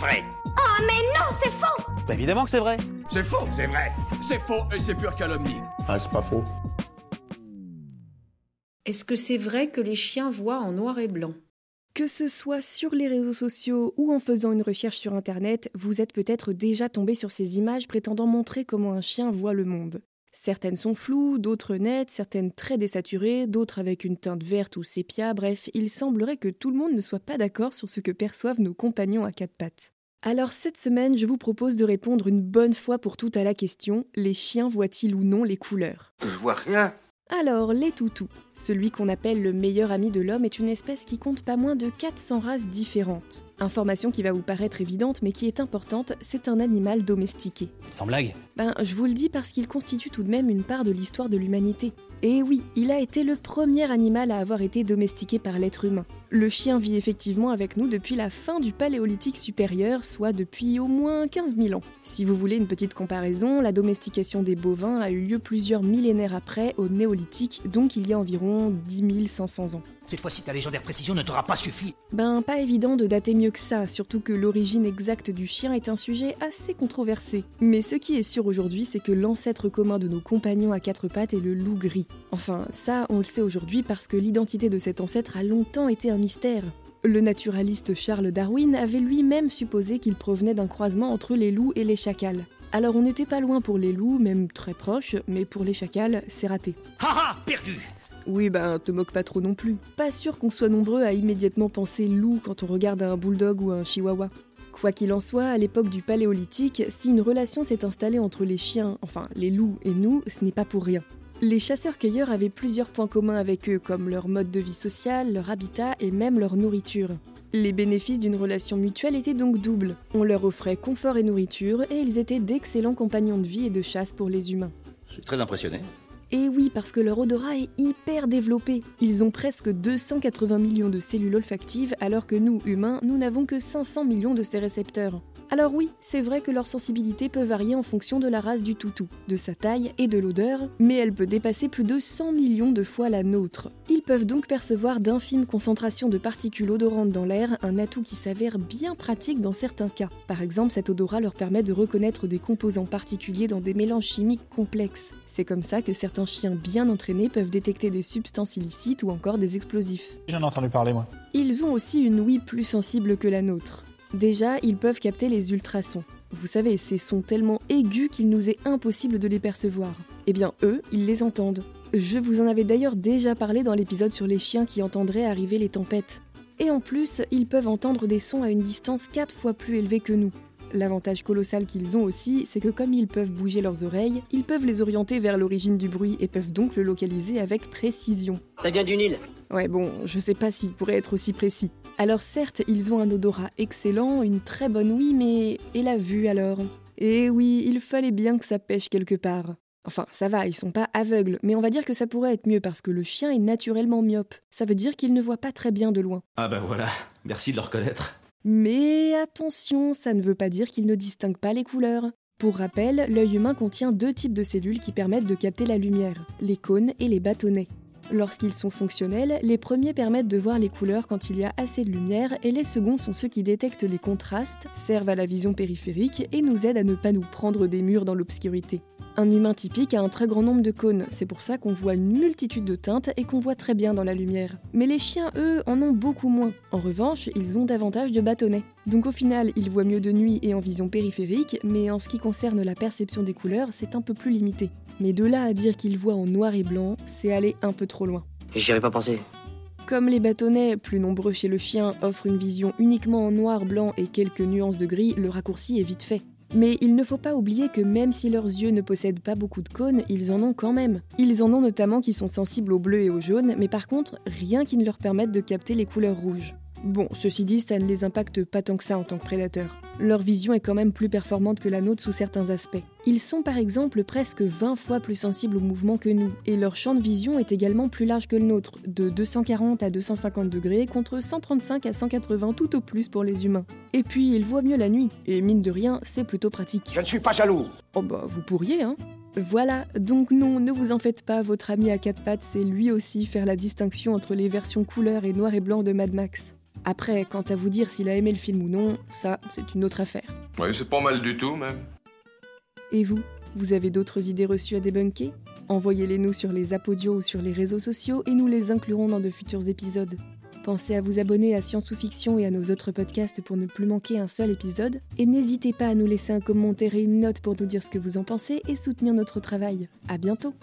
vrai. Oh mais non, c'est faux Bah évidemment que c'est vrai. C'est faux, c'est vrai. C'est faux et c'est pure calomnie. Ah, c'est pas faux. Est-ce que c'est vrai que les chiens voient en noir et blanc? Que ce soit sur les réseaux sociaux ou en faisant une recherche sur Internet, vous êtes peut-être déjà tombé sur ces images prétendant montrer comment un chien voit le monde. Certaines sont floues, d'autres nettes, certaines très désaturées, d'autres avec une teinte verte ou sépia, bref, il semblerait que tout le monde ne soit pas d'accord sur ce que perçoivent nos compagnons à quatre pattes. Alors cette semaine, je vous propose de répondre une bonne fois pour toutes à la question les chiens voient-ils ou non les couleurs? Je vois rien. alors, les toutous. Celui qu'on appelle le meilleur ami de l'homme est une espèce qui compte pas moins de 400 races différentes. Information qui va vous paraître évidente mais qui est importante, c'est un animal domestiqué. Sans blague. Ben, je vous le dis parce qu'il constitue tout de même une part de l'histoire de l'humanité. Et oui, il a été le premier animal à avoir été domestiqué par l'être humain. Le chien vit effectivement avec nous depuis la fin du Paléolithique supérieur, soit depuis au moins 15 000 ans. Si vous voulez une petite comparaison, la domestication des bovins a eu lieu plusieurs millénaires après, au Néolithique, donc il y a environ 10 500 ans. Cette fois-ci, ta légendaire précision ne t'aura pas suffi. Ben, pas évident de dater mieux que ça, surtout que l'origine exacte du chien est un sujet assez controversé. Mais ce qui est sûr aujourd'hui, c'est que l'ancêtre commun de nos compagnons à quatre pattes est le loup gris. Enfin, ça, on le sait aujourd'hui parce que l'identité de cet ancêtre a longtemps été un mystère. Le naturaliste Charles Darwin avait lui-même supposé qu'il provenait d'un croisement entre les loups et les chacals. Alors on n'était pas loin pour les loups, même très proche, mais pour les chacals, c'est raté. Haha, perdu Oui, ben, te moque pas trop non plus. Pas sûr qu'on soit nombreux à immédiatement penser loup quand on regarde un bulldog ou un chihuahua. Quoi qu'il en soit, à l'époque du Paléolithique, si une relation s'est installée entre les chiens, enfin les loups et nous, ce n'est pas pour rien. Les chasseurs-cueilleurs avaient plusieurs points communs avec eux, comme leur mode de vie social, leur habitat et même leur nourriture. Les bénéfices d'une relation mutuelle étaient donc doubles. On leur offrait confort et nourriture, et ils étaient d'excellents compagnons de vie et de chasse pour les humains. Je suis très impressionné. Et oui, parce que leur odorat est hyper développé. Ils ont presque 280 millions de cellules olfactives, alors que nous, humains, nous n'avons que 500 millions de ces récepteurs. Alors oui, c'est vrai que leur sensibilité peut varier en fonction de la race du toutou, de sa taille et de l'odeur, mais elle peut dépasser plus de 100 millions de fois la nôtre. Ils peuvent donc percevoir d'infimes concentrations de particules odorantes dans l'air, un atout qui s'avère bien pratique dans certains cas. Par exemple, cet odorat leur permet de reconnaître des composants particuliers dans des mélanges chimiques complexes. C'est comme ça que certains chiens bien entraînés peuvent détecter des substances illicites ou encore des explosifs. J'en ai entendu parler moi. Ils ont aussi une ouïe plus sensible que la nôtre. Déjà, ils peuvent capter les ultrasons. Vous savez, ces sons tellement aigus qu'il nous est impossible de les percevoir. Eh bien, eux, ils les entendent. Je vous en avais d'ailleurs déjà parlé dans l'épisode sur les chiens qui entendraient arriver les tempêtes. Et en plus, ils peuvent entendre des sons à une distance 4 fois plus élevée que nous. L'avantage colossal qu'ils ont aussi, c'est que comme ils peuvent bouger leurs oreilles, ils peuvent les orienter vers l'origine du bruit et peuvent donc le localiser avec précision. Ça vient du Nil. Ouais, bon, je sais pas s'ils pourraient être aussi précis. Alors certes, ils ont un odorat excellent, une très bonne ouïe, mais... Et la vue alors? Eh oui, il fallait bien que ça pêche quelque part. Enfin, ça va, ils sont pas aveugles, mais on va dire que ça pourrait être mieux parce que le chien est naturellement myope. Ça veut dire qu'il ne voit pas très bien de loin. Ah bah voilà, merci de le reconnaître. Mais attention, ça ne veut pas dire qu'il ne distingue pas les couleurs. Pour rappel, l'œil humain contient deux types de cellules qui permettent de capter la lumière, les cônes et les bâtonnets. Lorsqu'ils sont fonctionnels, les premiers permettent de voir les couleurs quand il y a assez de lumière et les seconds sont ceux qui détectent les contrastes, servent à la vision périphérique et nous aident à ne pas nous prendre des murs dans l'obscurité. Un humain typique a un très grand nombre de cônes, c'est pour ça qu'on voit une multitude de teintes et qu'on voit très bien dans la lumière. Mais les chiens, eux, en ont beaucoup moins. En revanche, ils ont davantage de bâtonnets. Donc au final, ils voient mieux de nuit et en vision périphérique, mais en ce qui concerne la perception des couleurs, c'est un peu plus limité. Mais de là à dire qu'ils voient en noir et blanc, c'est aller un peu trop loin. J'y avais pas pensé. Comme les bâtonnets, plus nombreux chez le chien, offrent une vision uniquement en noir, blanc et quelques nuances de gris, le raccourci est vite fait. Mais il ne faut pas oublier que même si leurs yeux ne possèdent pas beaucoup de cônes, ils en ont quand même. Ils en ont notamment qui sont sensibles au bleu et au jaune, mais par contre, rien qui ne leur permette de capter les couleurs rouges. Bon, ceci dit, ça ne les impacte pas tant que ça en tant que prédateurs. Leur vision est quand même plus performante que la nôtre sous certains aspects. Ils sont par exemple presque 20 fois plus sensibles au mouvement que nous, et leur champ de vision est également plus large que le nôtre, de 240 à 250 degrés contre 135 à 180 tout au plus pour les humains. Et puis ils voient mieux la nuit, et mine de rien, c'est plutôt pratique. Je ne suis pas jaloux. Oh bah vous pourriez, hein voilà, donc non, ne vous en faites pas, votre ami à quatre pattes sait lui aussi faire la distinction entre les versions couleur et noir et blanc de Mad Max. Après, quant à vous dire s'il a aimé le film ou non, ça, c'est une autre affaire. Oui, c'est pas mal du tout, même. Et vous Vous avez d'autres idées reçues à débunker? Envoyez-les nous sur les apodios ou sur les réseaux sociaux et nous les inclurons dans de futurs épisodes. Pensez à vous abonner à Science ou Fiction et à nos autres podcasts pour ne plus manquer un seul épisode. Et n'hésitez pas à nous laisser un commentaire et une note pour nous dire ce que vous en pensez et soutenir notre travail. À bientôt!